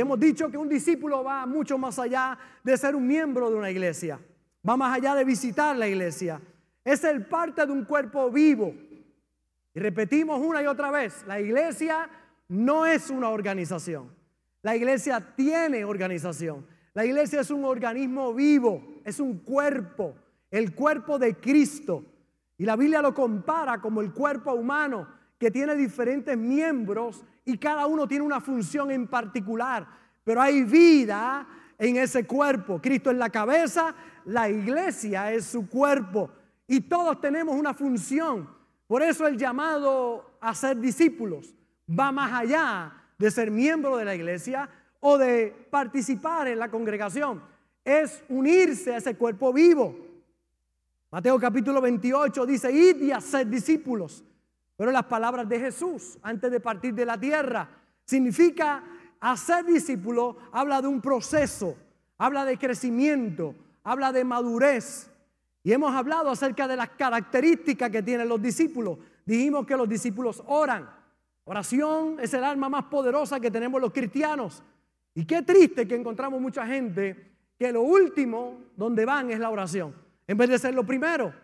Hemos dicho que un discípulo va mucho más allá de ser un miembro de una iglesia. Va más allá de visitar la iglesia. Es el parte de un cuerpo vivo. Y repetimos una y otra vez, la iglesia no es una organización. La iglesia tiene organización. La iglesia es un organismo vivo, es un cuerpo, el cuerpo de Cristo. Y la Biblia lo compara como el cuerpo humano que tiene diferentes miembros y cada uno tiene una función en particular. Pero hay vida en ese cuerpo. Cristo es la cabeza, la iglesia es su cuerpo. Y todos tenemos una función. Por eso el llamado a ser discípulos va más allá de ser miembro de la iglesia o de participar en la congregación. Es unirse a ese cuerpo vivo. Mateo capítulo 28 dice, id y haced discípulos. Pero las palabras de Jesús antes de partir de la tierra significa hacer discípulo, habla de un proceso, habla de crecimiento, habla de madurez. Y hemos hablado acerca de las características que tienen los discípulos. Dijimos que los discípulos oran. Oración es el arma más poderosa que tenemos los cristianos. Y qué triste que encontramos mucha gente que lo último donde van es la oración. En vez de ser lo primero,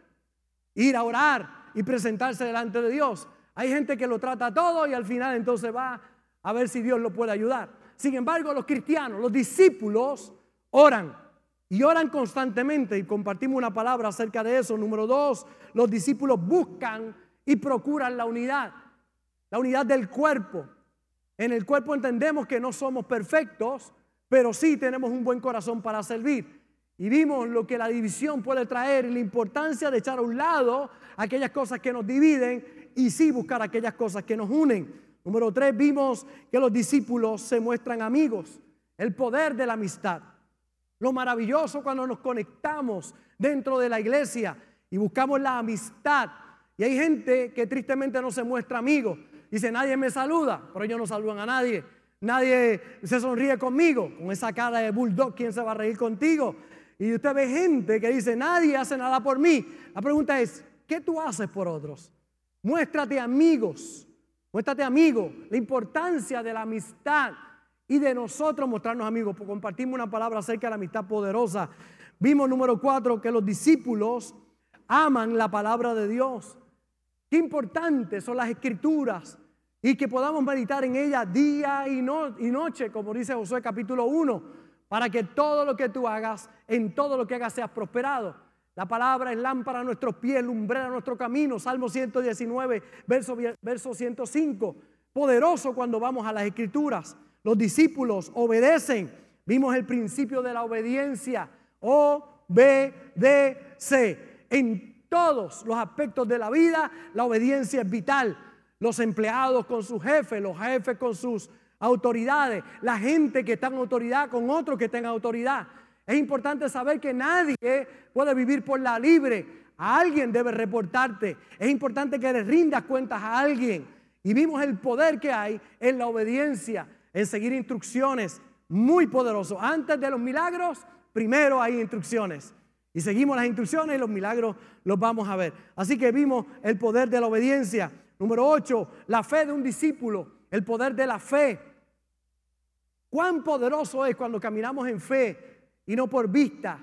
ir a orar y presentarse delante de Dios. Hay gente que lo trata todo y al final entonces va a ver si Dios lo puede ayudar. Sin embargo, los cristianos, los discípulos, oran y oran constantemente y compartimos una palabra acerca de eso. Número dos, los discípulos buscan y procuran la unidad, la unidad del cuerpo. En el cuerpo entendemos que no somos perfectos, pero sí tenemos un buen corazón para servir. Y vimos lo que la división puede traer y la importancia de echar a un lado aquellas cosas que nos dividen y sí buscar aquellas cosas que nos unen. Número tres, vimos que los discípulos se muestran amigos, el poder de la amistad. Lo maravilloso cuando nos conectamos dentro de la iglesia y buscamos la amistad. Y hay gente que tristemente no se muestra amigo. Dice, nadie me saluda, pero ellos no saludan a nadie. Nadie se sonríe conmigo, con esa cara de bulldog, ¿quién se va a reír contigo? Y usted ve gente que dice, nadie hace nada por mí. La pregunta es, ¿qué tú haces por otros? Muéstrate amigos, muéstrate amigo, la importancia de la amistad y de nosotros mostrarnos amigos. Pues compartimos una palabra acerca de la amistad poderosa. Vimos número cuatro que los discípulos aman la palabra de Dios. Qué importantes son las escrituras y que podamos meditar en ellas día y, y noche, como dice Josué capítulo 1 para que todo lo que tú hagas, en todo lo que hagas seas prosperado. La palabra es lámpara a nuestros pies, lumbrera a nuestro camino. Salmo 119, verso, verso 105. Poderoso cuando vamos a las escrituras. Los discípulos obedecen. Vimos el principio de la obediencia. O-B-D-C. En todos los aspectos de la vida, la obediencia es vital. Los empleados con sus jefes, los jefes con sus autoridades, la gente que está en autoridad con otros que tengan autoridad. Es importante saber que nadie puede vivir por la libre. A alguien debe reportarte. Es importante que le rindas cuentas a alguien. Y vimos el poder que hay en la obediencia, en seguir instrucciones. Muy poderoso. Antes de los milagros, primero hay instrucciones. Y seguimos las instrucciones y los milagros los vamos a ver. Así que vimos el poder de la obediencia. Número 8, la fe de un discípulo. El poder de la fe. Cuán poderoso es cuando caminamos en fe y no por vista.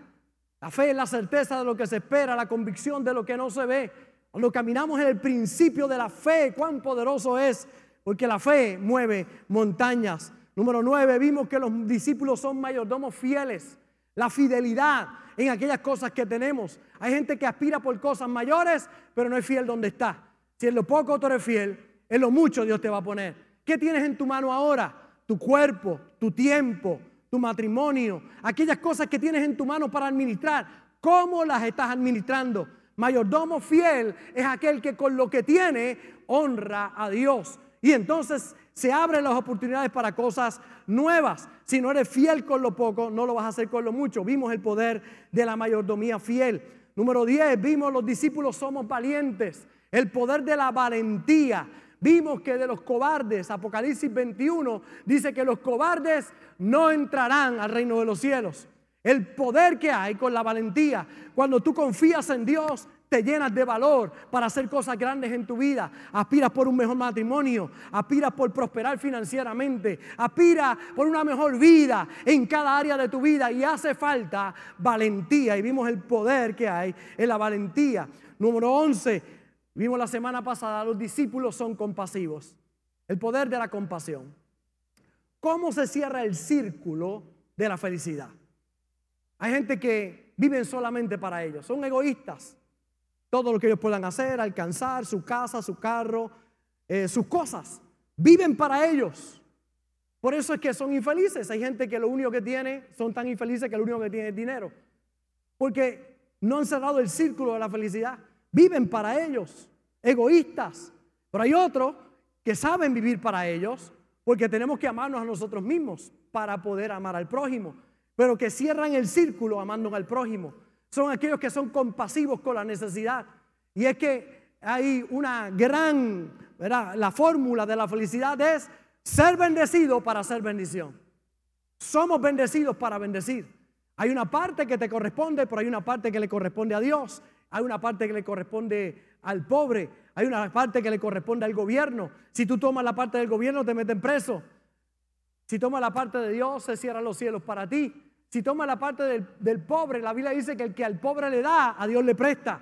La fe es la certeza de lo que se espera, la convicción de lo que no se ve. Cuando caminamos en el principio de la fe, cuán poderoso es, porque la fe mueve montañas. Número nueve, vimos que los discípulos son mayordomos fieles. La fidelidad en aquellas cosas que tenemos. Hay gente que aspira por cosas mayores, pero no es fiel donde está. Si en lo poco tú eres fiel, en lo mucho Dios te va a poner. ¿Qué tienes en tu mano ahora? tu cuerpo, tu tiempo, tu matrimonio, aquellas cosas que tienes en tu mano para administrar, ¿cómo las estás administrando? Mayordomo fiel es aquel que con lo que tiene honra a Dios. Y entonces se abren las oportunidades para cosas nuevas. Si no eres fiel con lo poco, no lo vas a hacer con lo mucho. Vimos el poder de la mayordomía fiel. Número 10, vimos los discípulos somos valientes. El poder de la valentía. Vimos que de los cobardes, Apocalipsis 21 dice que los cobardes no entrarán al reino de los cielos. El poder que hay con la valentía, cuando tú confías en Dios, te llenas de valor para hacer cosas grandes en tu vida. Aspiras por un mejor matrimonio, aspiras por prosperar financieramente, aspiras por una mejor vida en cada área de tu vida y hace falta valentía. Y vimos el poder que hay en la valentía. Número 11, vimos la semana pasada, los discípulos son compasivos. El poder de la compasión. ¿Cómo se cierra el círculo de la felicidad? Hay gente que viven solamente para ellos, son egoístas todo lo que ellos puedan hacer, alcanzar su casa, su carro, eh, sus cosas. Viven para ellos. Por eso es que son infelices. Hay gente que lo único que tiene, son tan infelices que lo único que tiene es dinero. Porque no han cerrado el círculo de la felicidad. Viven para ellos, egoístas. Pero hay otros que saben vivir para ellos, porque tenemos que amarnos a nosotros mismos para poder amar al prójimo. Pero que cierran el círculo amando al prójimo son aquellos que son compasivos con la necesidad. Y es que hay una gran, la fórmula de la felicidad es ser bendecido para ser bendición. Somos bendecidos para bendecir. Hay una parte que te corresponde, pero hay una parte que le corresponde a Dios. Hay una parte que le corresponde al pobre. Hay una parte que le corresponde al gobierno. Si tú tomas la parte del gobierno, te meten preso. Si tomas la parte de Dios, se cierran los cielos para ti. Si toma la parte del, pobre, la Biblia dice que el que al pobre le da, a Dios le presta.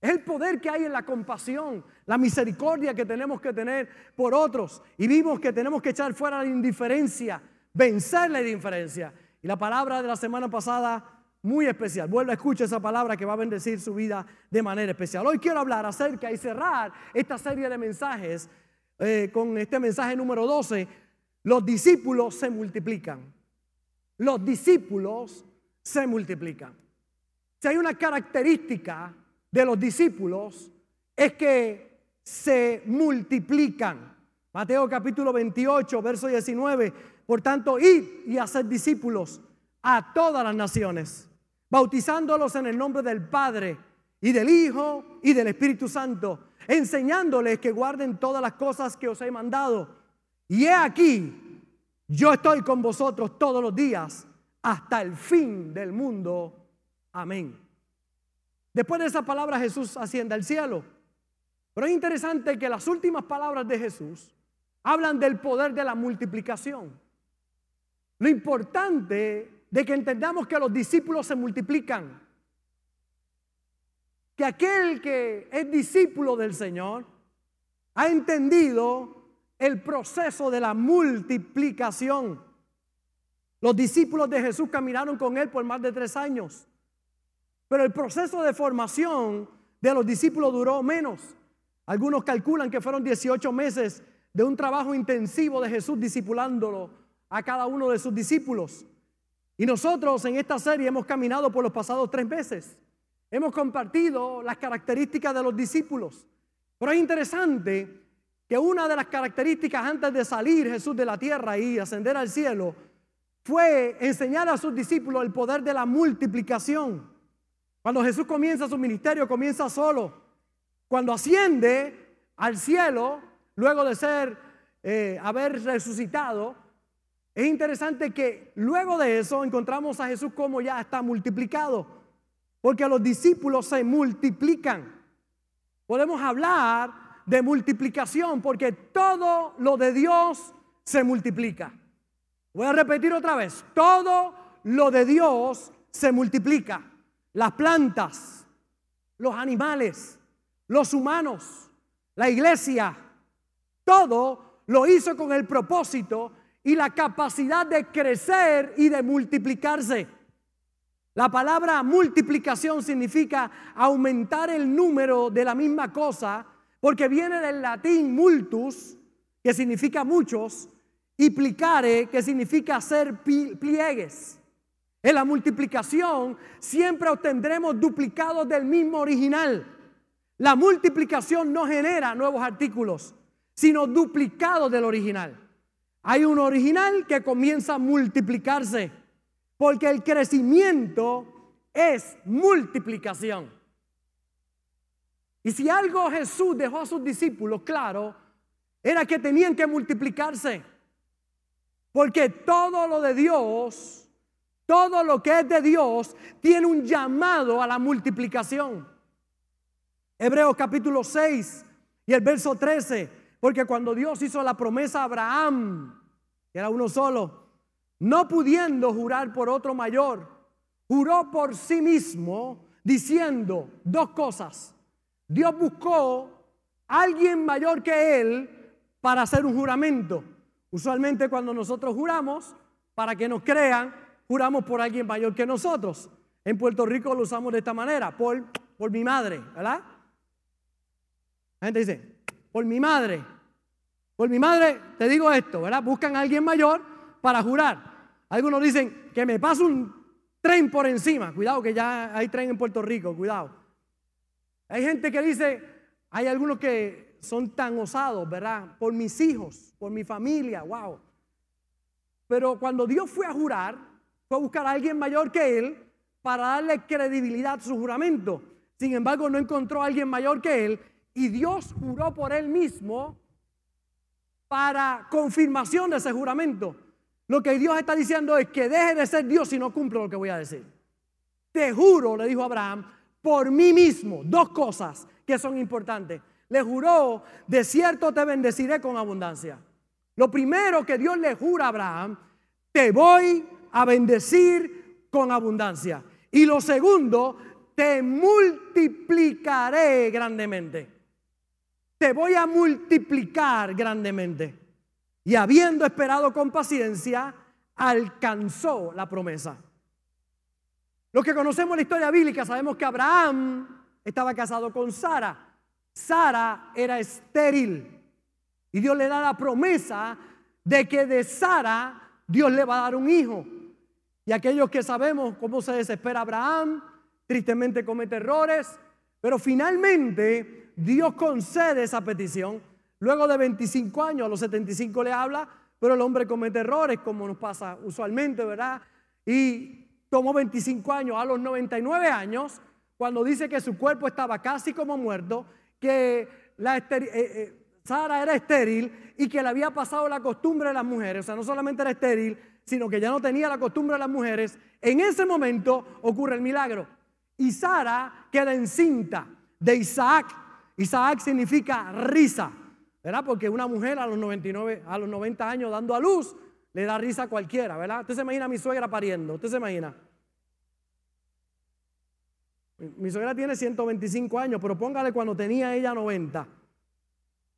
Es el poder que hay en la compasión, la misericordia que tenemos que tener por otros. Y vimos que tenemos que echar fuera la indiferencia, vencer la indiferencia. Y la palabra de la semana pasada, muy especial. Vuelva a escuchar esa palabra que va a bendecir su vida de manera especial. Hoy quiero hablar acerca y cerrar esta serie de mensajes eh, con este mensaje número 12. Los discípulos se multiplican los discípulos se multiplican. Si hay una característica de los discípulos es que se multiplican. Mateo capítulo 28, verso 19. Por tanto, id y hacer discípulos a todas las naciones, bautizándolos en el nombre del Padre y del Hijo y del Espíritu Santo, enseñándoles que guarden todas las cosas que os he mandado. Y he aquí, yo estoy con vosotros todos los días hasta el fin del mundo. Amén. Después de esa palabra Jesús asciende al cielo. Pero es interesante que las últimas palabras de Jesús hablan del poder de la multiplicación. Lo importante de que entendamos que los discípulos se multiplican. Que aquel que es discípulo del Señor ha entendido el proceso de la multiplicación. Los discípulos de Jesús caminaron con él por más de tres años, pero el proceso de formación de los discípulos duró menos. Algunos calculan que fueron 18 meses de un trabajo intensivo de Jesús discipulándolo a cada uno de sus discípulos. Y nosotros en esta serie hemos caminado por los pasados tres meses. Hemos compartido las características de los discípulos. Pero es interesante que una de las características antes de salir Jesús de la tierra y ascender al cielo fue enseñar a sus discípulos el poder de la multiplicación. Cuando Jesús comienza su ministerio, comienza solo. Cuando asciende al cielo, luego de ser, eh, haber resucitado, es interesante que luego de eso encontramos a Jesús como ya está multiplicado, porque los discípulos se multiplican. Podemos hablar de multiplicación, porque todo lo de Dios se multiplica. Voy a repetir otra vez, todo lo de Dios se multiplica. Las plantas, los animales, los humanos, la iglesia, todo lo hizo con el propósito y la capacidad de crecer y de multiplicarse. La palabra multiplicación significa aumentar el número de la misma cosa porque viene del latín multus, que significa muchos, y plicare, que significa hacer pliegues. En la multiplicación siempre obtendremos duplicados del mismo original. La multiplicación no genera nuevos artículos, sino duplicados del original. Hay un original que comienza a multiplicarse, porque el crecimiento es multiplicación. Y si algo Jesús dejó a sus discípulos claro, era que tenían que multiplicarse. Porque todo lo de Dios, todo lo que es de Dios, tiene un llamado a la multiplicación. Hebreos capítulo 6 y el verso 13, porque cuando Dios hizo la promesa a Abraham, era uno solo, no pudiendo jurar por otro mayor, juró por sí mismo diciendo dos cosas. Dios buscó a alguien mayor que él para hacer un juramento. Usualmente cuando nosotros juramos, para que nos crean, juramos por alguien mayor que nosotros. En Puerto Rico lo usamos de esta manera, por, por mi madre, ¿verdad? La gente dice, por mi madre, por mi madre, te digo esto, ¿verdad? Buscan a alguien mayor para jurar. Algunos dicen que me pasa un tren por encima. Cuidado que ya hay tren en Puerto Rico, cuidado. Hay gente que dice, hay algunos que son tan osados, ¿verdad? Por mis hijos, por mi familia, wow. Pero cuando Dios fue a jurar, fue a buscar a alguien mayor que él para darle credibilidad a su juramento. Sin embargo, no encontró a alguien mayor que él y Dios juró por él mismo para confirmación de ese juramento. Lo que Dios está diciendo es que deje de ser Dios si no cumplo lo que voy a decir. Te juro, le dijo Abraham, por mí mismo, dos cosas que son importantes. Le juró, de cierto te bendeciré con abundancia. Lo primero que Dios le jura a Abraham, te voy a bendecir con abundancia. Y lo segundo, te multiplicaré grandemente. Te voy a multiplicar grandemente. Y habiendo esperado con paciencia, alcanzó la promesa. Los que conocemos la historia bíblica sabemos que Abraham estaba casado con Sara. Sara era estéril. Y Dios le da la promesa de que de Sara Dios le va a dar un hijo. Y aquellos que sabemos cómo se desespera Abraham, tristemente comete errores, pero finalmente Dios concede esa petición. Luego de 25 años, a los 75 le habla, pero el hombre comete errores, como nos pasa usualmente, ¿verdad? Y tomó 25 años, a los 99 años, cuando dice que su cuerpo estaba casi como muerto, que eh, eh, Sara era estéril y que le había pasado la costumbre de las mujeres, o sea, no solamente era estéril, sino que ya no tenía la costumbre de las mujeres, en ese momento ocurre el milagro. Y Sara queda encinta de Isaac. Isaac significa risa, ¿verdad? Porque una mujer a los 99, a los 90 años dando a luz, le da risa a cualquiera, ¿verdad? Usted se imagina a mi suegra pariendo, usted se imagina. Mi suegra tiene 125 años, pero póngale cuando tenía ella 90.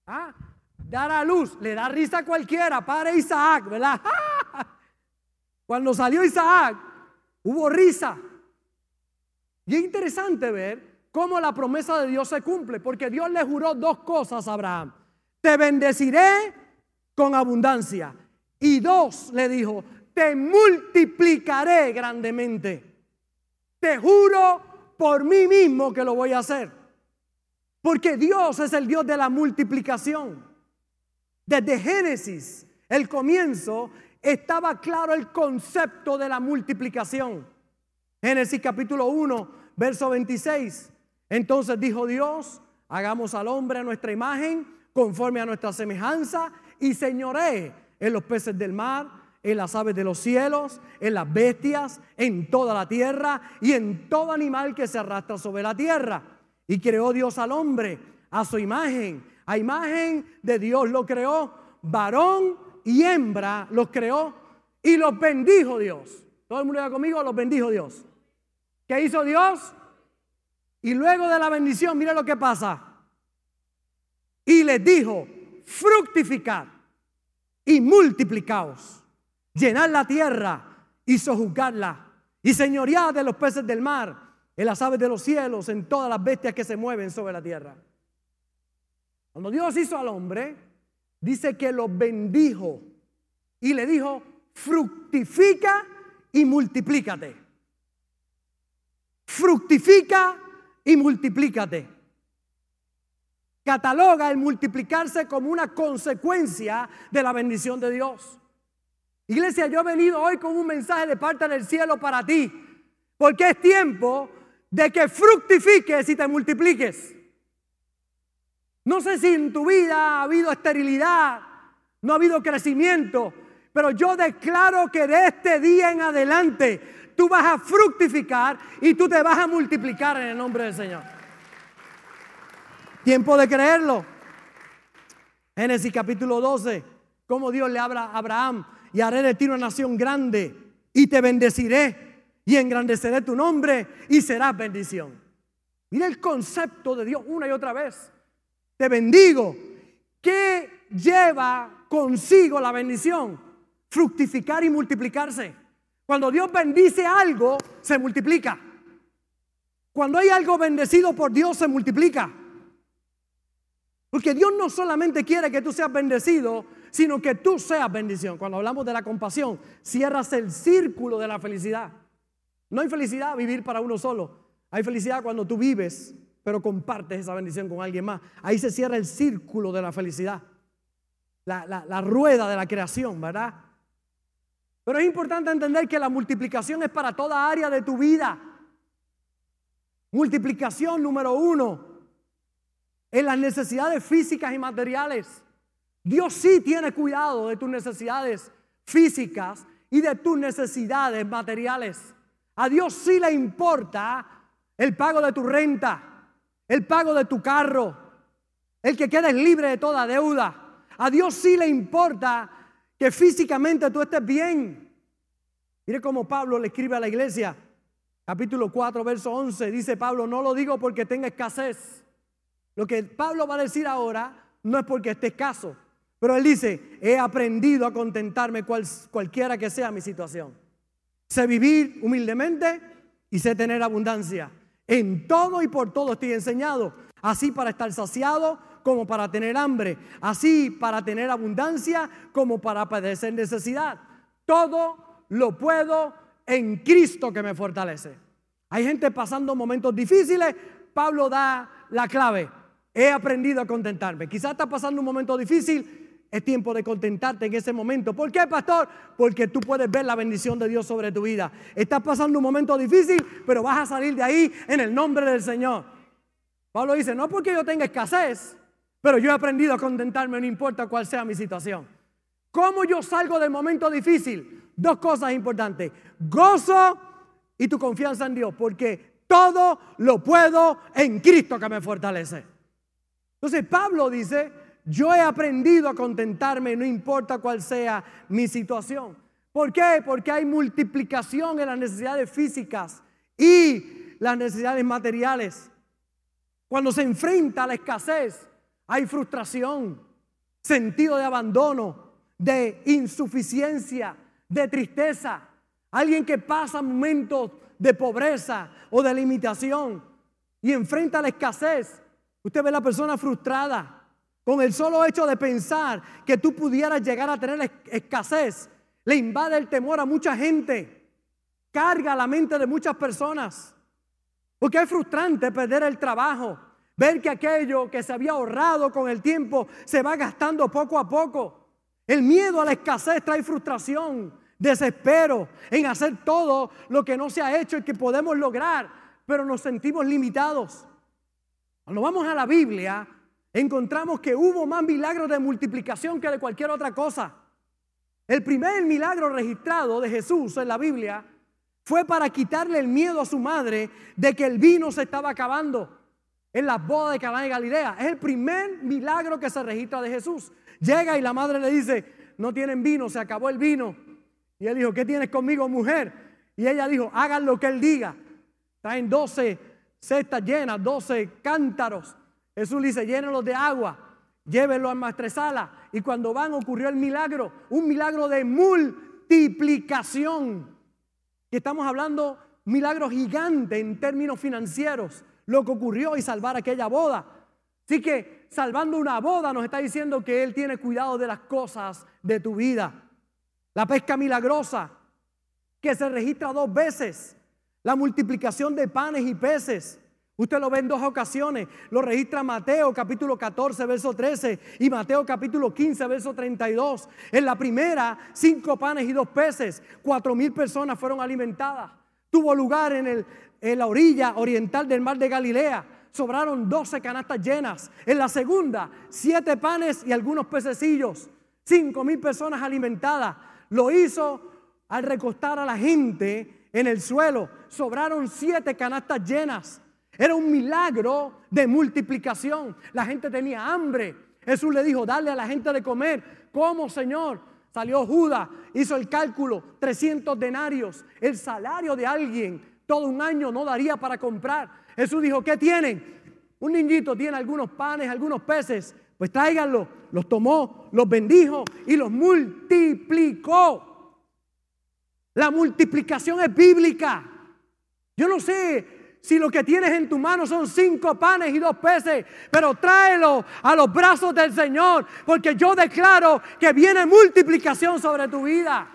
Ah, dar a luz, le da risa a cualquiera, padre Isaac, ¿verdad? Cuando salió Isaac, hubo risa. Y es interesante ver cómo la promesa de Dios se cumple, porque Dios le juró dos cosas a Abraham. Te bendeciré con abundancia. Y dos, le dijo, te multiplicaré grandemente. Te juro por mí mismo que lo voy a hacer. Porque Dios es el Dios de la multiplicación. Desde Génesis, el comienzo, estaba claro el concepto de la multiplicación. Génesis capítulo 1, verso 26. Entonces dijo Dios, hagamos al hombre a nuestra imagen, conforme a nuestra semejanza, y señoré en los peces del mar, en las aves de los cielos, en las bestias, en toda la tierra y en todo animal que se arrastra sobre la tierra. Y creó Dios al hombre a su imagen. A imagen de Dios lo creó. Varón y hembra los creó y los bendijo Dios. Todo el mundo va conmigo, los bendijo Dios. ¿Qué hizo Dios? Y luego de la bendición, mire lo que pasa. Y les dijo, fructificar y multiplicaos, llenad la tierra y sojuzgarla, y señoread de los peces del mar, en las aves de los cielos, en todas las bestias que se mueven sobre la tierra. Cuando Dios hizo al hombre, dice que lo bendijo y le dijo, fructifica y multiplícate. Fructifica y multiplícate. Cataloga el multiplicarse como una consecuencia de la bendición de Dios. Iglesia, yo he venido hoy con un mensaje de parte del cielo para ti, porque es tiempo de que fructifiques y te multipliques. No sé si en tu vida ha habido esterilidad, no ha habido crecimiento, pero yo declaro que de este día en adelante tú vas a fructificar y tú te vas a multiplicar en el nombre del Señor. Tiempo de creerlo. Génesis capítulo 12, cómo Dios le habla a Abraham y haré de ti una nación grande y te bendeciré y engrandeceré tu nombre y serás bendición. Mira el concepto de Dios una y otra vez. Te bendigo. ¿Qué lleva consigo la bendición? Fructificar y multiplicarse. Cuando Dios bendice algo, se multiplica. Cuando hay algo bendecido por Dios, se multiplica. Porque Dios no solamente quiere que tú seas bendecido, sino que tú seas bendición. Cuando hablamos de la compasión, cierras el círculo de la felicidad. No hay felicidad vivir para uno solo. Hay felicidad cuando tú vives, pero compartes esa bendición con alguien más. Ahí se cierra el círculo de la felicidad. La, la rueda de la creación, ¿verdad? Pero es importante entender que la multiplicación es para toda área de tu vida. Multiplicación número uno en las necesidades físicas y materiales. Dios sí tiene cuidado de tus necesidades físicas y de tus necesidades materiales. A Dios sí le importa el pago de tu renta, el pago de tu carro, el que quedes libre de toda deuda. A Dios sí le importa que físicamente tú estés bien. Mire cómo Pablo le escribe a la iglesia, capítulo 4, verso 11, dice Pablo, no lo digo porque tenga escasez. Lo que Pablo va a decir ahora no es porque esté escaso, pero él dice, he aprendido a contentarme cualquiera que sea mi situación. Sé vivir humildemente y sé tener abundancia. En todo y por todo estoy enseñado, así para estar saciado como para tener hambre, así para tener abundancia como para padecer necesidad. Todo lo puedo en Cristo que me fortalece. Hay gente pasando momentos difíciles, Pablo da la clave. He aprendido a contentarme. Quizás está pasando un momento difícil, es tiempo de contentarte en ese momento. ¿Por qué, pastor? Porque tú puedes ver la bendición de Dios sobre tu vida. Estás pasando un momento difícil, pero vas a salir de ahí en el nombre del Señor. Pablo dice, no porque yo tenga escasez, pero yo he aprendido a contentarme, no importa cuál sea mi situación. ¿Cómo yo salgo del momento difícil? Dos cosas importantes. Gozo y tu confianza en Dios, porque todo lo puedo en Cristo que me fortalece. Entonces Pablo dice, yo he aprendido a contentarme, no importa cuál sea mi situación. ¿Por qué? Porque hay multiplicación en las necesidades físicas y las necesidades materiales. Cuando se enfrenta a la escasez, hay frustración, sentido de abandono, de insuficiencia, de tristeza. Alguien que pasa momentos de pobreza o de limitación y enfrenta la escasez. Usted ve a la persona frustrada, con el solo hecho de pensar que tú pudieras llegar a tener escasez, le invade el temor a mucha gente, carga la mente de muchas personas. Porque es frustrante perder el trabajo, ver que aquello que se había ahorrado con el tiempo se va gastando poco a poco. El miedo a la escasez trae frustración, desespero en hacer todo lo que no se ha hecho y que podemos lograr, pero nos sentimos limitados. Cuando vamos a la Biblia, encontramos que hubo más milagros de multiplicación que de cualquier otra cosa. El primer milagro registrado de Jesús en la Biblia fue para quitarle el miedo a su madre de que el vino se estaba acabando en las bodas de Caná de Galilea. Es el primer milagro que se registra de Jesús. Llega y la madre le dice, no tienen vino, se acabó el vino. Y él dijo, ¿qué tienes conmigo, mujer? Y ella dijo, hagan lo que él diga. Traen 12 cestas llenas, 12 cántaros Jesús dice, llénenlos de agua, llévenlo a maestresala. Y cuando van ocurrió el milagro, un milagro de multiplicación. Y estamos hablando milagro gigante en términos financieros, lo que ocurrió y salvar aquella boda. Así que salvando una boda nos está diciendo que Él tiene cuidado de las cosas de tu vida. La pesca milagrosa, que se registra dos veces. La multiplicación de panes y peces. Usted lo ve en dos ocasiones. Lo registra Mateo capítulo 14, verso 13 y Mateo capítulo 15, verso 32. En la primera, cinco panes y dos peces. Cuatro mil personas fueron alimentadas. Tuvo lugar en, el, en la orilla oriental del mar de Galilea. Sobraron 12 canastas llenas. En la segunda, siete panes y algunos pececillos. Cinco mil personas alimentadas. Lo hizo al recostar a la gente en el suelo. Sobraron siete canastas llenas. Era un milagro de multiplicación. La gente tenía hambre. Jesús le dijo, dale a la gente de comer. ¿Cómo, Señor? Salió Judas, hizo el cálculo, 300 denarios. El salario de alguien todo un año no daría para comprar. Jesús dijo, ¿qué tienen? Un niñito tiene algunos panes, algunos peces. Pues tráiganlo. Los tomó, los bendijo y los multiplicó. La multiplicación es bíblica. Yo no sé si lo que tienes en tu mano son cinco panes y dos peces, pero tráelo a los brazos del Señor, porque yo declaro que viene multiplicación sobre tu vida.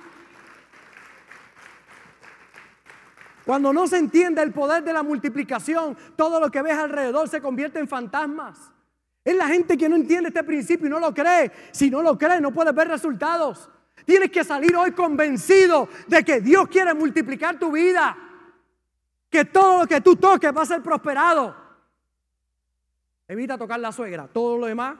Cuando no se entiende el poder de la multiplicación, todo lo que ves alrededor se convierte en fantasmas. Es la gente que no entiende este principio y no lo cree. Si no lo cree, no puedes ver resultados. Tienes que salir hoy convencido de que Dios quiere multiplicar tu vida. Que todo lo que tú toques va a ser prosperado. Evita tocar la suegra. Todo lo demás.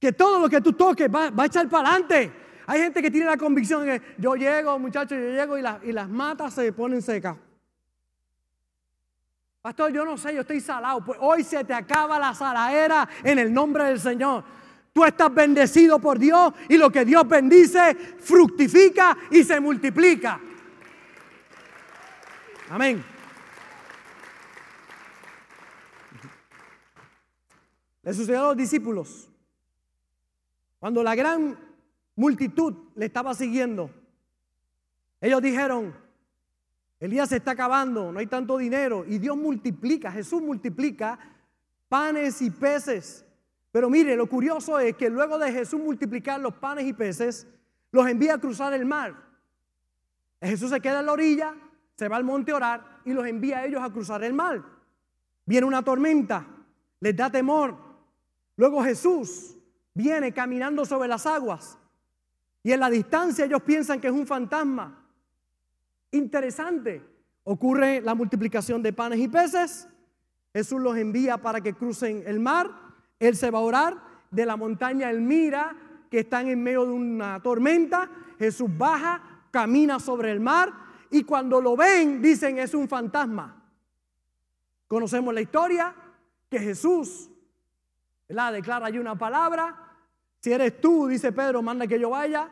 Que todo lo que tú toques va, a echar para adelante. Hay gente que tiene la convicción de que yo llego, muchachos, yo llego y, y las matas se ponen secas. Pastor, yo no sé, yo estoy salado. Pues hoy se te acaba la saladera en el nombre del Señor. Tú estás bendecido por Dios y lo que Dios bendice fructifica y se multiplica. Amén. Le sucedió a los discípulos. Cuando la gran multitud le estaba siguiendo, ellos dijeron, el día se está acabando, no hay tanto dinero. Y Dios multiplica, Jesús multiplica panes y peces. Pero mire, lo curioso es que luego de Jesús multiplicar los panes y peces, los envía a cruzar el mar. Jesús se queda en la orilla, se va al monte a orar y los envía a ellos a cruzar el mar. Viene una tormenta, les da temor. Luego Jesús viene caminando sobre las aguas y en la distancia ellos piensan que es un fantasma. Interesante. Ocurre la multiplicación de panes y peces. Jesús los envía para que crucen el mar. Él se va a orar. De la montaña él mira que están en medio de una tormenta. Jesús baja, camina sobre el mar y cuando lo ven dicen es un fantasma. Conocemos la historia que Jesús la declara allí una palabra. Si eres tú, dice Pedro, manda que yo vaya.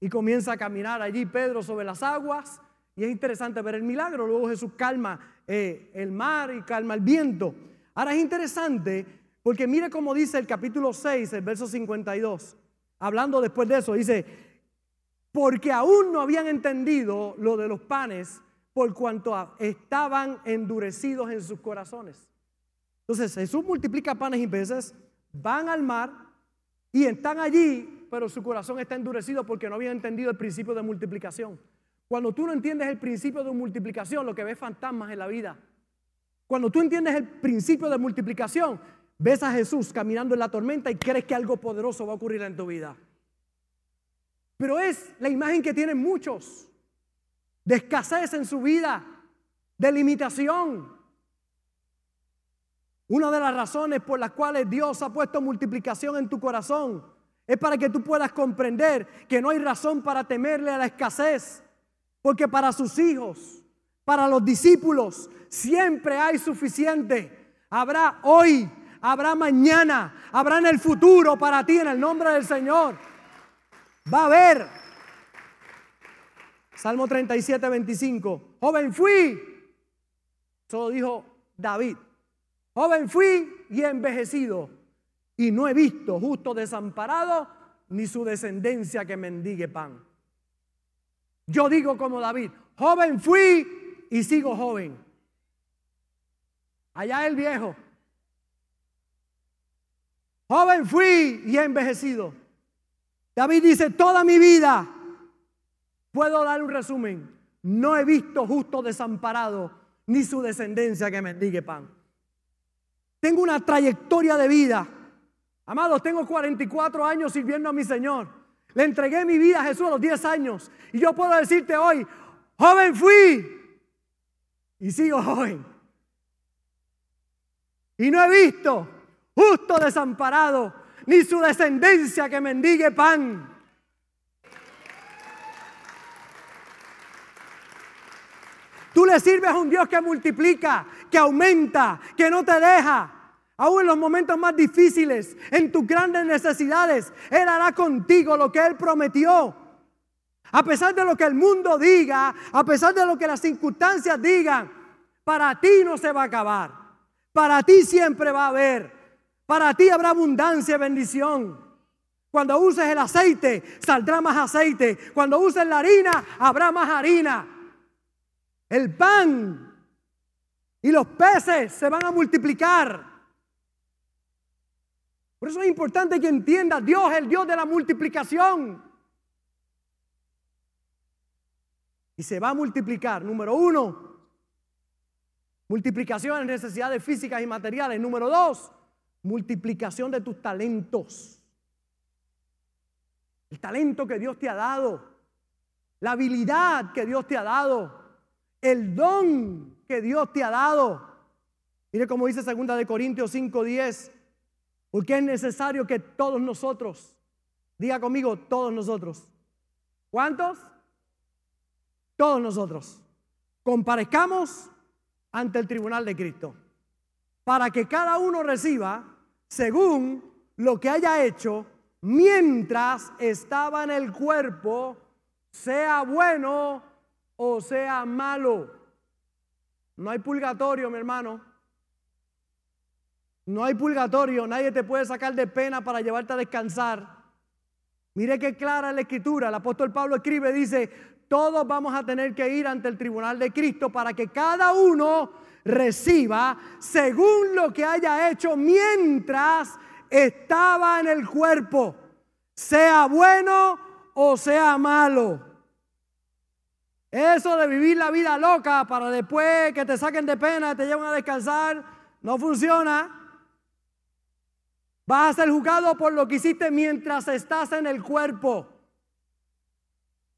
Y comienza a caminar allí Pedro sobre las aguas. Y es interesante ver el milagro. Luego Jesús calma eh, el mar y calma el viento. Ahora es interesante porque mire cómo dice el capítulo 6, el verso 52. Hablando después de eso, dice, porque aún no habían entendido lo de los panes por cuanto estaban endurecidos en sus corazones. Entonces Jesús multiplica panes y peces, van al mar y están allí, pero su corazón está endurecido porque no habían entendido el principio de multiplicación. Cuando tú no entiendes el principio de multiplicación, lo que ves fantasmas en la vida. Cuando tú entiendes el principio de multiplicación, ves a Jesús caminando en la tormenta y crees que algo poderoso va a ocurrir en tu vida. Pero es la imagen que tienen muchos de escasez en su vida, de limitación. Una de las razones por las cuales Dios ha puesto multiplicación en tu corazón es para que tú puedas comprender que no hay razón para temerle a la escasez, porque para sus hijos, para los discípulos, siempre hay suficiente. Habrá hoy, habrá mañana, habrá en el futuro para ti en el nombre del Señor. Va a haber. Salmo 37, 25. Joven fui. Solo dijo David. Joven fui y envejecido. Y no he visto justo desamparado ni su descendencia que mendigue pan. Yo digo como David, joven fui y sigo joven. Allá el viejo. Joven fui y he envejecido. David dice, toda mi vida, puedo dar un resumen, no he visto justo desamparado ni su descendencia que mendigue pan. Tengo una trayectoria de vida. Amados, tengo 44 años sirviendo a mi Señor. Le entregué mi vida a Jesús a los 10 años. Y yo puedo decirte hoy, joven fui y sigo joven. Y no he visto justo desamparado ni su descendencia que mendigue pan. Tú le sirves a un Dios que multiplica, que aumenta, que no te deja. Aún en los momentos más difíciles, en tus grandes necesidades, Él hará contigo lo que Él prometió. A pesar de lo que el mundo diga, a pesar de lo que las circunstancias digan, para ti no se va a acabar. Para ti siempre va a haber. Para ti habrá abundancia y bendición. Cuando uses el aceite, saldrá más aceite. Cuando uses la harina, habrá más harina. El pan y los peces se van a multiplicar. Por eso es importante que entienda, Dios es el Dios de la multiplicación. Y se va a multiplicar. Número uno, multiplicación en necesidades físicas y materiales. Número dos, multiplicación de tus talentos. El talento que Dios te ha dado. La habilidad que Dios te ha dado. El don que Dios te ha dado. Mire cómo dice 2 de Corintios 5:10. Porque es necesario que todos nosotros, diga conmigo, todos nosotros. ¿Cuántos? todos nosotros, comparezcamos ante el tribunal de Cristo, para que cada uno reciba según lo que haya hecho mientras estaba en el cuerpo, sea bueno o sea malo. No hay purgatorio, mi hermano. No hay purgatorio, nadie te puede sacar de pena para llevarte a descansar. Mire qué clara la escritura. El apóstol Pablo escribe, dice, todos vamos a tener que ir ante el tribunal de Cristo para que cada uno reciba según lo que haya hecho mientras estaba en el cuerpo, sea bueno o sea malo. Eso de vivir la vida loca para después que te saquen de pena, te lleven a descansar, no funciona. Vas a ser juzgado por lo que hiciste mientras estás en el cuerpo.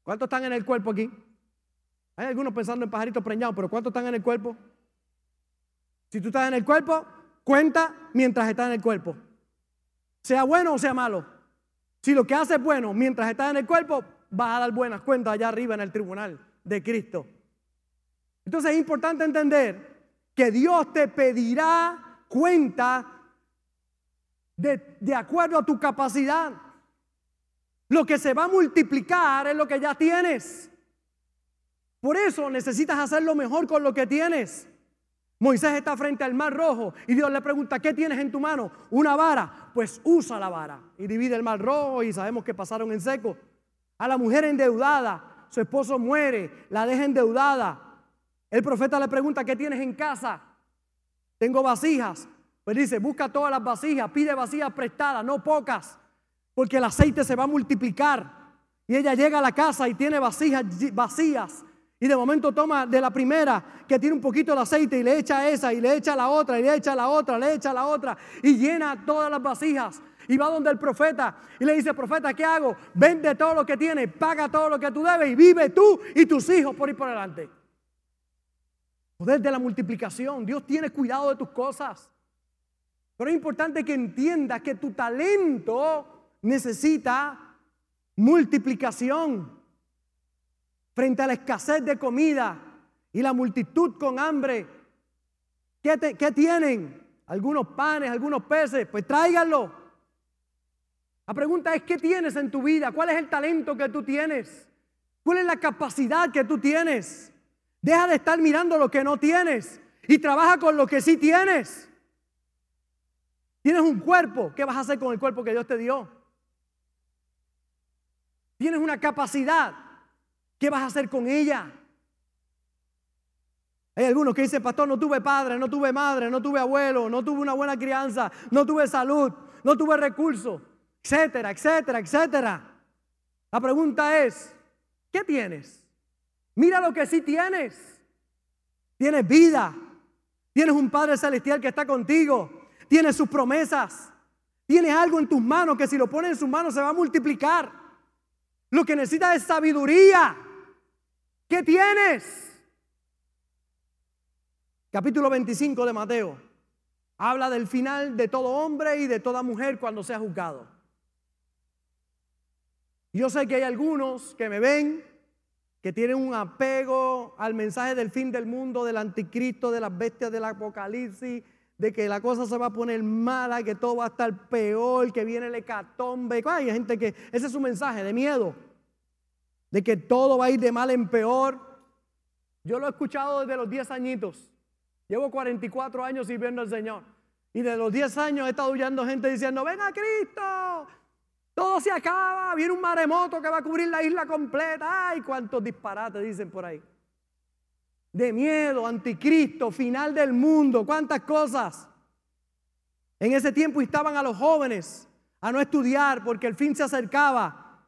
¿Cuántos están en el cuerpo aquí? Hay algunos pensando en pajaritos preñados, pero ¿cuántos están en el cuerpo? Si tú estás en el cuerpo, cuenta mientras estás en el cuerpo. Sea bueno o sea malo. Si lo que haces es bueno mientras estás en el cuerpo, vas a dar buenas cuentas allá arriba en el tribunal de Cristo. Entonces es importante entender que Dios te pedirá cuenta de, de acuerdo a tu capacidad. Lo que se va a multiplicar es lo que ya tienes. Por eso necesitas hacerlo mejor con lo que tienes. Moisés está frente al mar rojo y Dios le pregunta, ¿qué tienes en tu mano? Una vara. Pues usa la vara y divide el mar rojo y sabemos que pasaron en seco. A la mujer endeudada, su esposo muere, la deja endeudada. El profeta le pregunta, ¿qué tienes en casa? Tengo vasijas. Pues dice, busca todas las vasijas, pide vasijas prestadas, no pocas porque el aceite se va a multiplicar. Y ella llega a la casa y tiene vasijas vacías. Y de momento toma de la primera que tiene un poquito de aceite y le echa esa y le echa la otra y le echa la otra, le echa la otra y llena todas las vasijas. Y va donde el profeta y le dice, profeta, ¿qué hago? Vende todo lo que tienes, paga todo lo que tú debes y vive tú y tus hijos por ir por delante. Poder de la multiplicación. Dios tiene cuidado de tus cosas. Pero es importante que entiendas que tu talento necesita multiplicación frente a la escasez de comida y la multitud con hambre. ¿Qué, tienen? Algunos panes, algunos peces, pues tráiganlo. La pregunta es, ¿qué tienes en tu vida? ¿Cuál es el talento que tú tienes? ¿Cuál es la capacidad que tú tienes? Deja de estar mirando lo que no tienes y trabaja con lo que sí tienes. Tienes un cuerpo, ¿qué vas a hacer con el cuerpo que Dios te dio? Tienes una capacidad. ¿Qué vas a hacer con ella? Hay algunos que dicen, pastor, no tuve padre, no tuve madre, no tuve abuelo, no tuve una buena crianza, no tuve salud, no tuve recursos, etcétera, etcétera, etcétera. La pregunta es, ¿qué tienes? Mira lo que sí tienes. Tienes vida, tienes un Padre Celestial que está contigo, tienes sus promesas, tienes algo en tus manos que si lo pones en sus manos se va a multiplicar. Lo que necesitas es sabiduría. ¿Qué tienes? Capítulo 25 de Mateo. Habla del final de todo hombre y de toda mujer cuando sea juzgado. Yo sé que hay algunos que me ven que tienen un apego al mensaje del fin del mundo, del anticristo, de las bestias del apocalipsis, de que la cosa se va a poner mala, que todo va a estar peor, que viene el hecatombe. Hay gente que ese es su mensaje de miedo, de que todo va a ir de mal en peor. Yo lo he escuchado desde los 10 añitos. Llevo 44 años sirviendo al Señor. Y de los 10 años he estado huyendo gente diciendo, ven a Cristo, todo se acaba, viene un maremoto que va a cubrir la isla completa. Ay, cuántos disparates dicen por ahí. De miedo, anticristo, final del mundo, cuántas cosas. En ese tiempo instaban a los jóvenes a no estudiar porque el fin se acercaba.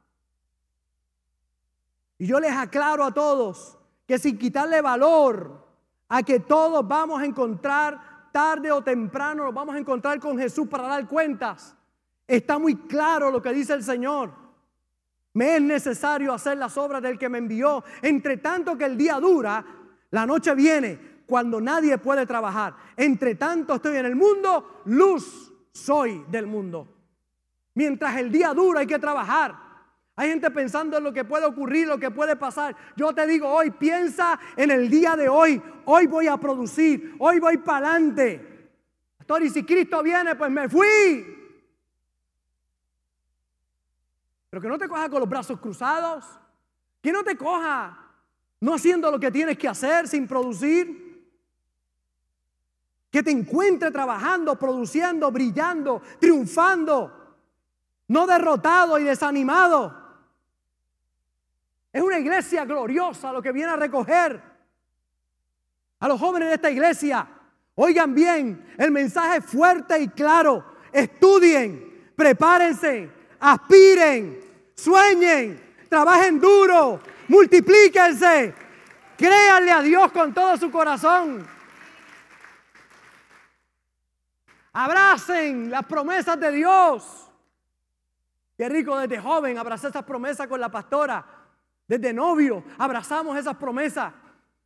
Y yo les aclaro a todos que sin quitarle valor a que todos vamos a encontrar tarde o temprano nos vamos a encontrar con Jesús para dar cuentas. Está muy claro lo que dice el Señor. Me es necesario hacer las obras del que me envió. Entre tanto que el día dura, la noche viene cuando nadie puede trabajar. Entre tanto estoy en el mundo, luz soy del mundo. Mientras el día dura hay que trabajar. Hay gente pensando en lo que puede ocurrir, lo que puede pasar. Yo te digo hoy, piensa en el día de hoy. Hoy voy a producir, hoy voy para adelante. Pastor, y si Cristo viene, pues me fui. Pero que no te coja con los brazos cruzados. Que no te coja no haciendo lo que tienes que hacer sin producir. Que te encuentre trabajando, produciendo, brillando, triunfando. No derrotado y desanimado. Es una iglesia gloriosa lo que viene a recoger a los jóvenes de esta iglesia. Oigan bien, el mensaje es fuerte y claro. Estudien, prepárense, aspiren, sueñen, trabajen duro, multiplíquense, créanle a Dios con todo su corazón. Abracen las promesas de Dios. Qué rico desde joven abrazar esas promesas con la pastora. Desde novio abrazamos esas promesas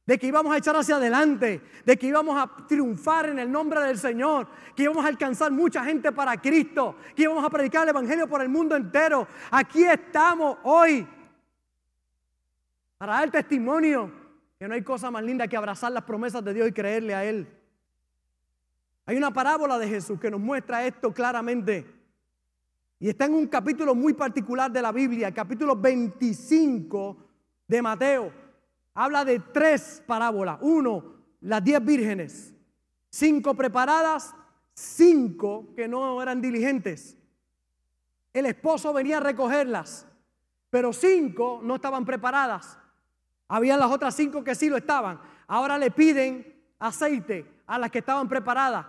de que íbamos a echar hacia adelante, de que íbamos a triunfar en el nombre del Señor, que íbamos a alcanzar mucha gente para Cristo, que íbamos a predicar el Evangelio por el mundo entero. Aquí estamos hoy para dar testimonio que no hay cosa más linda que abrazar las promesas de Dios y creerle a Él. Hay una parábola de Jesús que nos muestra esto claramente. Y está en un capítulo muy particular de la Biblia, capítulo 25 de Mateo. Habla de tres parábolas. Uno, las diez vírgenes. Cinco preparadas, cinco que no eran diligentes. El esposo venía a recogerlas, pero cinco no estaban preparadas. Habían las otras cinco que sí lo estaban. Ahora le piden aceite a las que estaban preparadas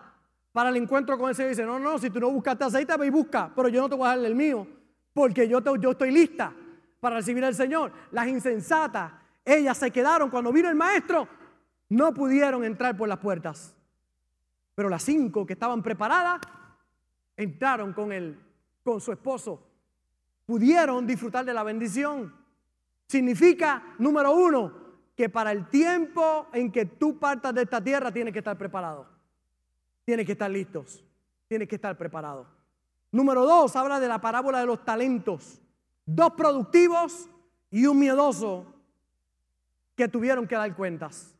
para el encuentro con el Señor. Dice, no, no, si tú no buscaste aceite, ve y busca, pero yo no te voy a darle el mío, porque yo, yo estoy lista para recibir al Señor. Las insensatas, ellas se quedaron cuando vino el maestro, no pudieron entrar por las puertas. Pero las cinco que estaban preparadas entraron con él, con su esposo. Pudieron disfrutar de la bendición. Significa, número uno, que para el tiempo en que tú partas de esta tierra tienes que estar preparado. Tienes que estar listos, tienes que estar preparados. Número dos, habla de la parábola de los talentos. Dos productivos y un miedoso que tuvieron que dar cuentas.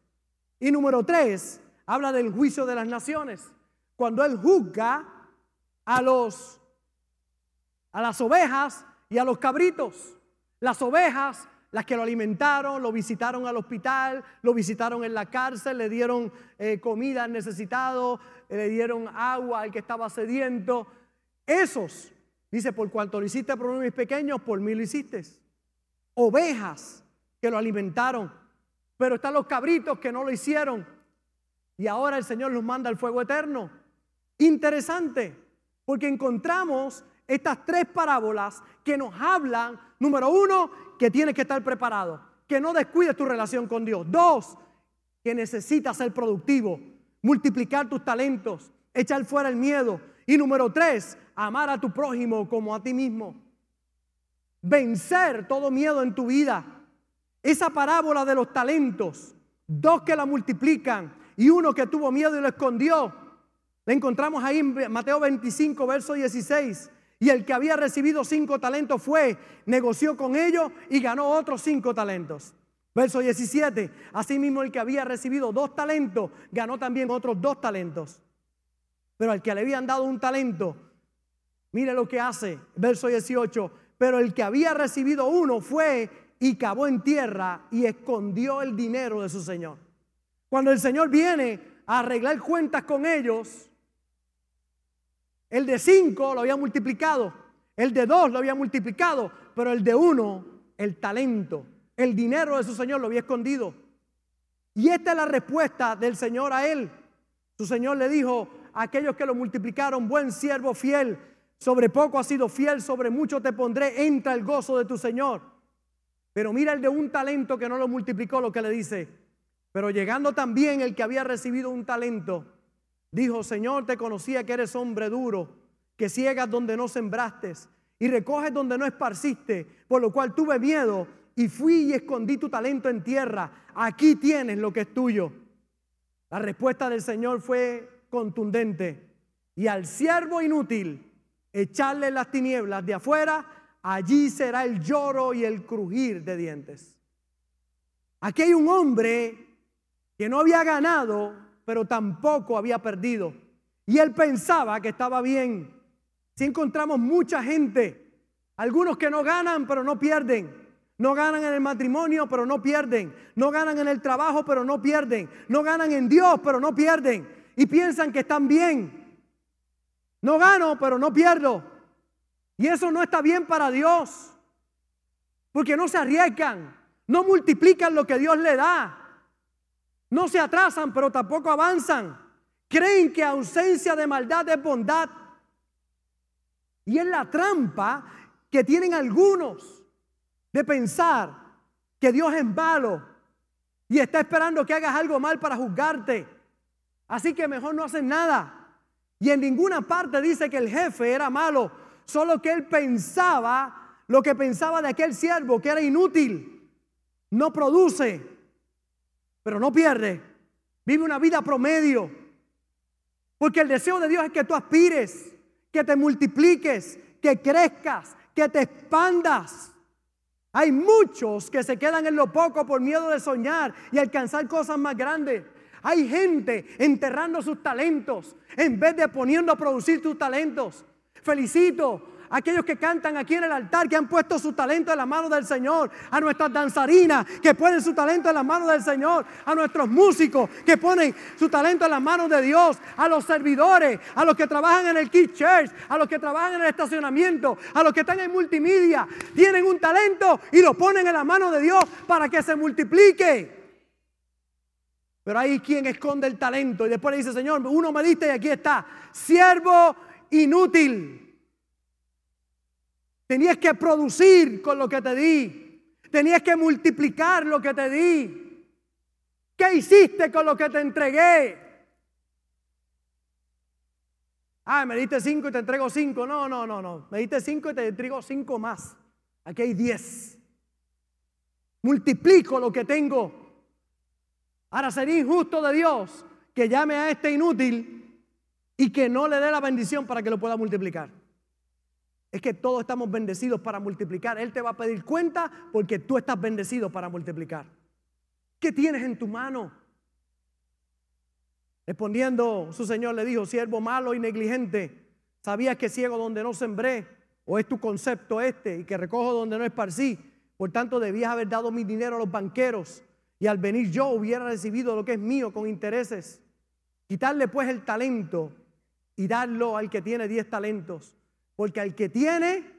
Y número tres, habla del juicio de las naciones. Cuando él juzga a los a las ovejas y a los cabritos. Las ovejas las que lo alimentaron, lo visitaron al hospital, lo visitaron en la cárcel, le dieron eh, comida al necesitado, le dieron agua al que estaba sediento. Esos, dice, por cuanto lo hiciste por mis pequeños, por mí lo hiciste. Ovejas que lo alimentaron, pero están los cabritos que no lo hicieron. Y ahora el Señor los manda al fuego eterno. Interesante, porque encontramos estas tres parábolas que nos hablan, número uno, que tienes que estar preparado, que no descuides tu relación con Dios. Dos, que necesitas ser productivo, multiplicar tus talentos, echar fuera el miedo. Y número tres, amar a tu prójimo como a ti mismo. Vencer todo miedo en tu vida. Esa parábola de los talentos, dos que la multiplican y uno que tuvo miedo y lo escondió. La encontramos ahí en Mateo 25, verso 16. Y el que había recibido cinco talentos fue, negoció con ellos y ganó otros cinco talentos. Verso 17. Asimismo, el que había recibido dos talentos ganó también otros dos talentos. Pero al que le habían dado un talento, mire lo que hace. Verso 18. Pero el que había recibido uno fue y cavó en tierra y escondió el dinero de su señor. Cuando el Señor viene a arreglar cuentas con ellos, el de cinco lo había multiplicado, el de dos lo había multiplicado, pero el de uno, el talento, el dinero de su Señor lo había escondido. Y esta es la respuesta del Señor a él. Su Señor le dijo aquellos que lo multiplicaron, buen siervo fiel, sobre poco has sido fiel, sobre mucho te pondré, entra el gozo de tu Señor. Pero mira el de un talento que no lo multiplicó, lo que le dice. Pero llegando también el que había recibido un talento, dijo, Señor, te conocía que eres hombre duro, que ciegas donde no sembraste y recoges donde no esparciste, por lo cual tuve miedo y fui y escondí tu talento en tierra. Aquí tienes lo que es tuyo. La respuesta del Señor fue contundente. Y al siervo inútil, echarle las tinieblas de afuera, allí será el lloro y el crujir de dientes. Aquí hay un hombre que no había ganado, pero tampoco había perdido. Y él pensaba que estaba bien. Si encontramos mucha gente, algunos que no ganan, pero no pierden. No ganan en el matrimonio, pero no pierden. No ganan en el trabajo, pero no pierden. No ganan en Dios, pero no pierden. Y piensan que están bien. No gano, pero no pierdo. Y eso no está bien para Dios. Porque no se arriesgan. No multiplican lo que Dios le da. No se atrasan, pero tampoco avanzan. Creen que ausencia de maldad es bondad. Y es la trampa que tienen algunos de pensar que Dios es malo y está esperando que hagas algo mal para juzgarte. Así que mejor no hacen nada. Y en ninguna parte dice que el jefe era malo, solo que él pensaba lo que pensaba de aquel siervo, que era inútil, no produce, pero no pierde. Vive una vida promedio. Porque el deseo de Dios es que tú aspires, que te multipliques, que crezcas, que te expandas. Hay muchos que se quedan en lo poco por miedo de soñar y alcanzar cosas más grandes. Hay gente enterrando sus talentos en vez de poniendo a producir tus talentos. Felicito aquellos que cantan aquí en el altar, que han puesto su talento en la mano del Señor, a nuestras danzarinas que ponen su talento en la mano del Señor, a nuestros músicos que ponen su talento en las manos de Dios, a los servidores, a los que trabajan en el Kid Church, a los que trabajan en el estacionamiento, a los que están en multimedia, tienen un talento y lo ponen en la mano de Dios para que se multiplique. Pero hay quien esconde el talento y después le dice, Señor, uno me diste y aquí está, siervo inútil. Tenías que producir con lo que te di. Tenías que multiplicar lo que te di. ¿Qué hiciste con lo que te entregué? Ah, me diste cinco y te entrego cinco. No, no, no, no. Me diste cinco y te entrego cinco más. Aquí hay diez. Multiplico lo que tengo. Ahora sería injusto de Dios que llame a este inútil y que no le dé la bendición para que lo pueda multiplicar. Es que todos estamos bendecidos para multiplicar. Él te va a pedir cuenta porque tú estás bendecido para multiplicar. ¿Qué tienes en tu mano? Respondiendo, su señor le dijo, siervo malo y negligente, ¿sabías que ciego donde no sembré? ¿O es tu concepto este y que recojo donde no esparcí? Por tanto, debías haber dado mi dinero a los banqueros y al venir yo hubiera recibido lo que es mío con intereses. Quitarle pues el talento y darlo al que tiene diez talentos porque al que tiene,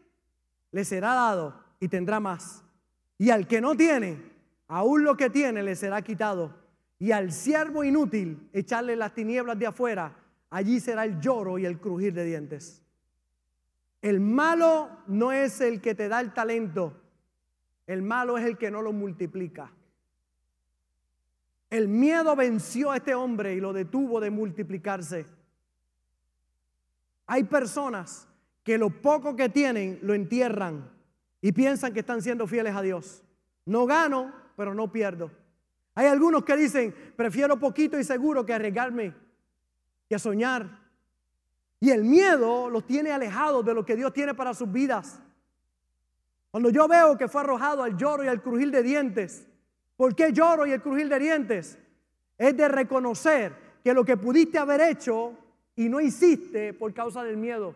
le será dado y tendrá más. Y al que no tiene, aún lo que tiene le será quitado. Y al siervo inútil, echarle las tinieblas de afuera, allí será el lloro y el crujir de dientes. El malo no es el que te da el talento, el malo es el que no lo multiplica. El miedo venció a este hombre y lo detuvo de multiplicarse. Hay personas que lo poco que tienen lo entierran y piensan que están siendo fieles a Dios. No gano, pero no pierdo. Hay algunos que dicen, prefiero poquito y seguro que arriesgarme, que soñar. Y el miedo los tiene alejados de lo que Dios tiene para sus vidas. Cuando yo veo que fue arrojado al lloro y al crujir de dientes, ¿Por qué lloro y el crujir de dientes? Es de reconocer que lo que pudiste haber hecho y no hiciste por causa del miedo.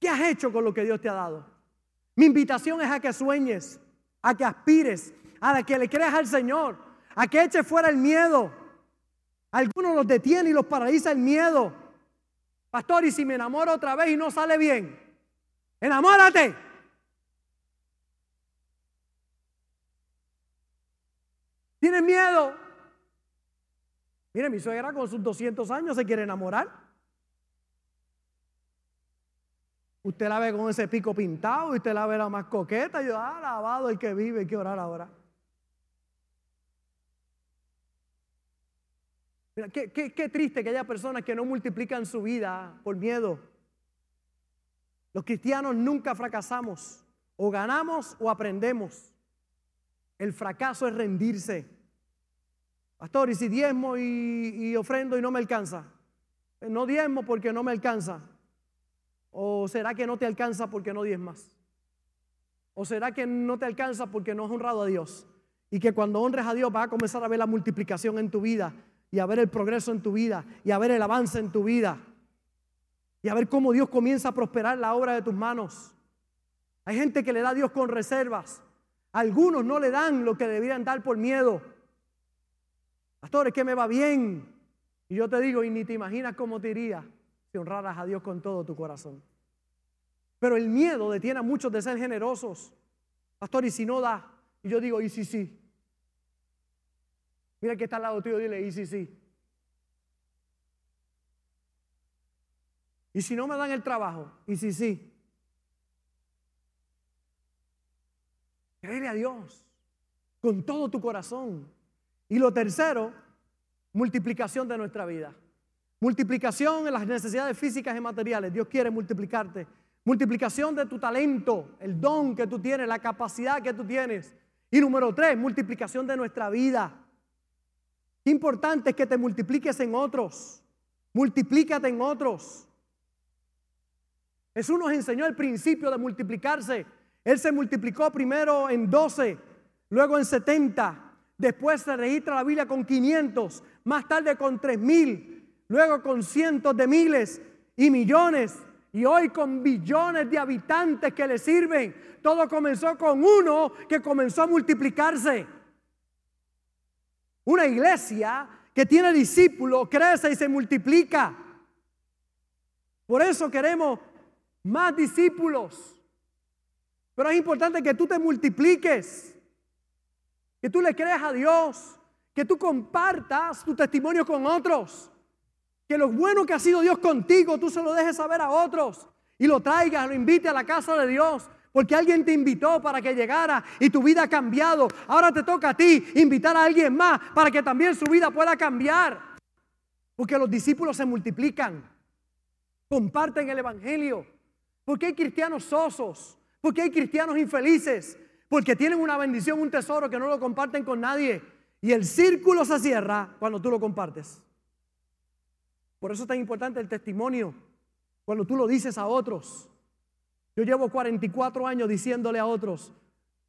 ¿Qué has hecho con lo que Dios te ha dado? Mi invitación es a que sueñes, a que aspires, a que le creas al Señor, a que eches fuera el miedo. Algunos los detiene y los paraliza el miedo. Pastor, y si me enamoro otra vez y no sale bien, enamórate. ¿Tienes miedo? Mire, mi suegra con sus 200 años se quiere enamorar. Usted la ve con ese pico pintado usted la ve la más coqueta. Y yo, ah, alabado el que vive, hay que orar ahora. Mira, qué, qué triste que haya personas que no multiplican su vida por miedo. Los cristianos nunca fracasamos. O ganamos o aprendemos. El fracaso es rendirse. Pastor, ¿y si diezmo y, ofrendo y no me alcanza? Eh, no diezmo porque no me alcanza. ¿O será que no te alcanza porque no diezmas? ¿O será que no te alcanza porque no has honrado a Dios? Y que cuando honres a Dios vas a comenzar a ver la multiplicación en tu vida y a ver el progreso en tu vida y a ver el avance en tu vida y a ver cómo Dios comienza a prosperar la obra de tus manos. Hay gente que le da a Dios con reservas. Algunos no le dan lo que deberían dar por miedo. Pastor, es que me va bien. Y yo te digo, y ni te imaginas cómo te iría si honraras a Dios con todo tu corazón. Pero el miedo detiene a muchos de ser generosos. Pastor, y si no da, y yo digo, y si sí. Mira que está al lado tuyo, dile, y si sí. Y si no me dan el trabajo, y si sí. Créele a Dios con todo tu corazón. Y lo tercero, multiplicación de nuestra vida. Multiplicación en las necesidades físicas y materiales. Dios quiere multiplicarte. Multiplicación de tu talento, el don que tú tienes, la capacidad que tú tienes. Y número tres, multiplicación de nuestra vida. Qué importante es que te multipliques en otros. Multiplícate en otros. Jesús nos enseñó el principio de multiplicarse. Él se multiplicó primero en 12, luego en 70, después se registra la Biblia con 500, más tarde con 3000, luego con cientos de miles y millones y hoy con billones de habitantes que le sirven. Todo comenzó con uno que comenzó a multiplicarse. Una iglesia que tiene discípulos crece y se multiplica. Por eso queremos más discípulos. Pero es importante que tú te multipliques, que tú le creas a Dios, que tú compartas tu testimonio con otros, que lo bueno que ha sido Dios contigo, tú se lo dejes saber a otros y lo traigas, lo invite a la casa de Dios. Porque alguien te invitó para que llegara y tu vida ha cambiado. Ahora te toca a ti invitar a alguien más para que también su vida pueda cambiar. Porque los discípulos se multiplican, comparten el Evangelio. Porque hay cristianos sosos, porque hay cristianos infelices, porque tienen una bendición, un tesoro que no lo comparten con nadie. Y el círculo se cierra cuando tú lo compartes. Por eso es tan importante el testimonio, cuando tú lo dices a otros. Yo llevo 44 años diciéndole a otros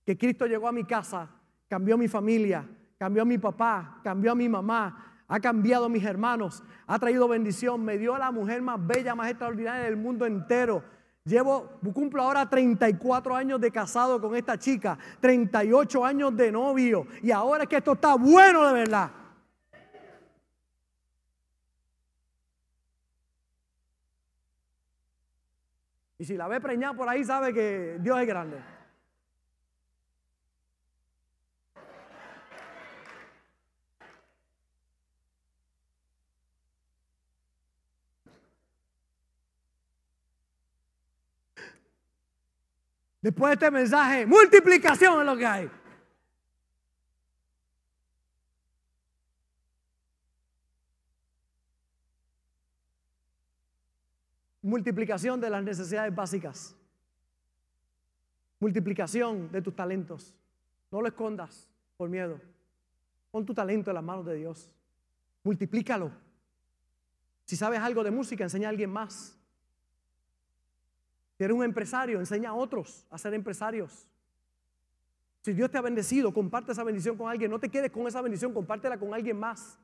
que Cristo llegó a mi casa, cambió mi familia, cambió a mi papá, cambió a mi mamá, ha cambiado a mis hermanos, ha traído bendición, me dio a la mujer más bella, más extraordinaria del mundo entero. Llevo, cumplo ahora 34 años de casado con esta chica, 38 años de novio, y ahora es que esto está bueno de verdad. Y si la ve preñada por ahí, sabe que Dios es grande. Después de este mensaje, multiplicación es lo que hay. Multiplicación de las necesidades básicas. Multiplicación de tus talentos. No lo escondas por miedo. Pon tu talento en las manos de Dios. Multiplícalo. Si sabes algo de música, enseña a alguien más. Si eres un empresario, enseña a otros a ser empresarios. Si Dios te ha bendecido, comparte esa bendición con alguien. No te quedes con esa bendición, compártela con alguien más.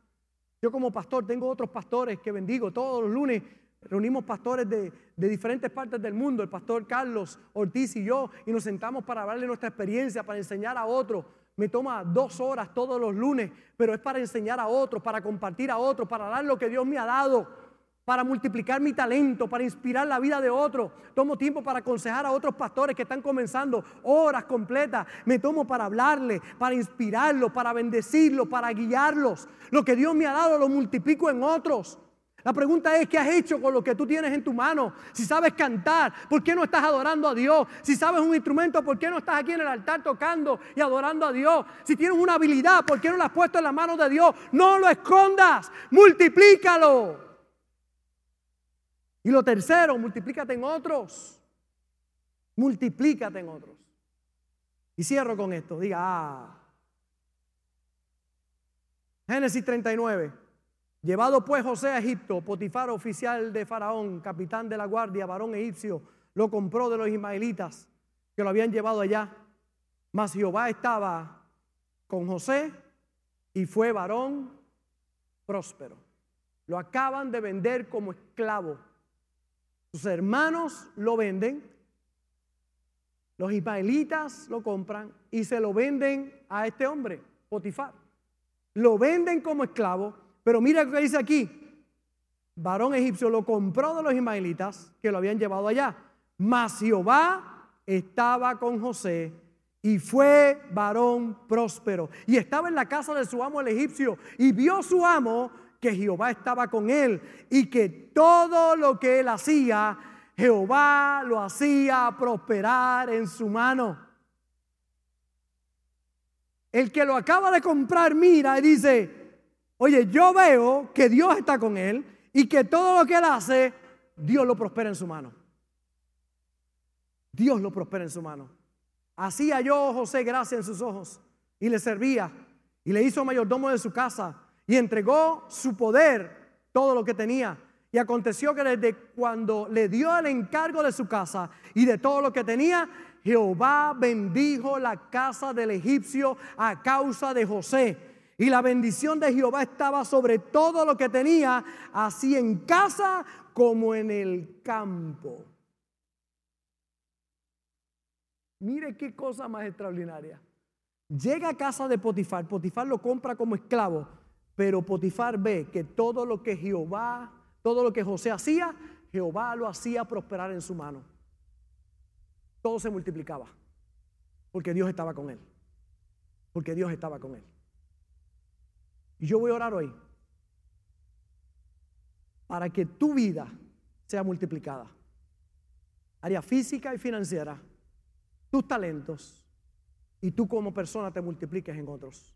Yo como pastor tengo otros pastores que bendigo todos los lunes. Reunimos pastores de, diferentes partes del mundo, el pastor Carlos Ortiz y yo, y nos sentamos para hablarle nuestra experiencia, para enseñar a otros. Me toma dos horas todos los lunes, pero es para enseñar a otros, para compartir a otros, para dar lo que Dios me ha dado para multiplicar mi talento, para inspirar la vida de otros. Tomo tiempo para aconsejar a otros pastores que están comenzando horas completas. Me tomo para hablarles, para inspirarlos, para bendecirlos, para guiarlos. Lo que Dios me ha dado lo multiplico en otros. La pregunta es, ¿qué has hecho con lo que tú tienes en tu mano? Si sabes cantar, ¿por qué no estás adorando a Dios? Si sabes un instrumento, ¿por qué no estás aquí en el altar tocando y adorando a Dios? Si tienes una habilidad, ¿por qué no la has puesto en la mano de Dios? No lo escondas, multiplícalo. Y lo tercero, multiplícate en otros. Multiplícate en otros. Y cierro con esto. Diga, ah. Génesis 39. Llevado pues José a Egipto, Potifar, oficial de Faraón, capitán de la guardia, varón egipcio, lo compró de los ismaelitas que lo habían llevado allá. Mas Jehová estaba con José y fue varón próspero. Lo acaban de vender como esclavo sus hermanos lo venden, los ismaelitas lo compran y se lo venden a este hombre, Potifar. Lo venden como esclavo, pero mira lo que dice aquí. Varón egipcio lo compró de los ismaelitas que lo habían llevado allá. Mas Jehová estaba con José y fue varón próspero. Y estaba en la casa de su amo el egipcio y vio su amo que Jehová estaba con él y que todo lo que él hacía, Jehová lo hacía prosperar en su mano. El que lo acaba de comprar mira y dice, oye, yo veo que Dios está con él y que todo lo que él hace, Dios lo prospera en su mano. Dios lo prospera en su mano. Hacía yo José gracia en sus ojos y le servía y le hizo mayordomo de su casa y entregó su poder, todo lo que tenía. Y aconteció que desde cuando le dio el encargo de su casa y de todo lo que tenía, Jehová bendijo la casa del egipcio a causa de José. Y la bendición de Jehová estaba sobre todo lo que tenía, así en casa como en el campo. Mire qué cosa más extraordinaria. Llega a casa de Potifar, Potifar lo compra como esclavo pero Potifar ve que todo lo que Jehová, todo lo que José hacía, Jehová lo hacía prosperar en su mano. Todo se multiplicaba. Porque Dios estaba con él. Porque Dios estaba con él. Y yo voy a orar hoy para que tu vida sea multiplicada. Área física y financiera, tus talentos y tú como persona te multipliques en otros.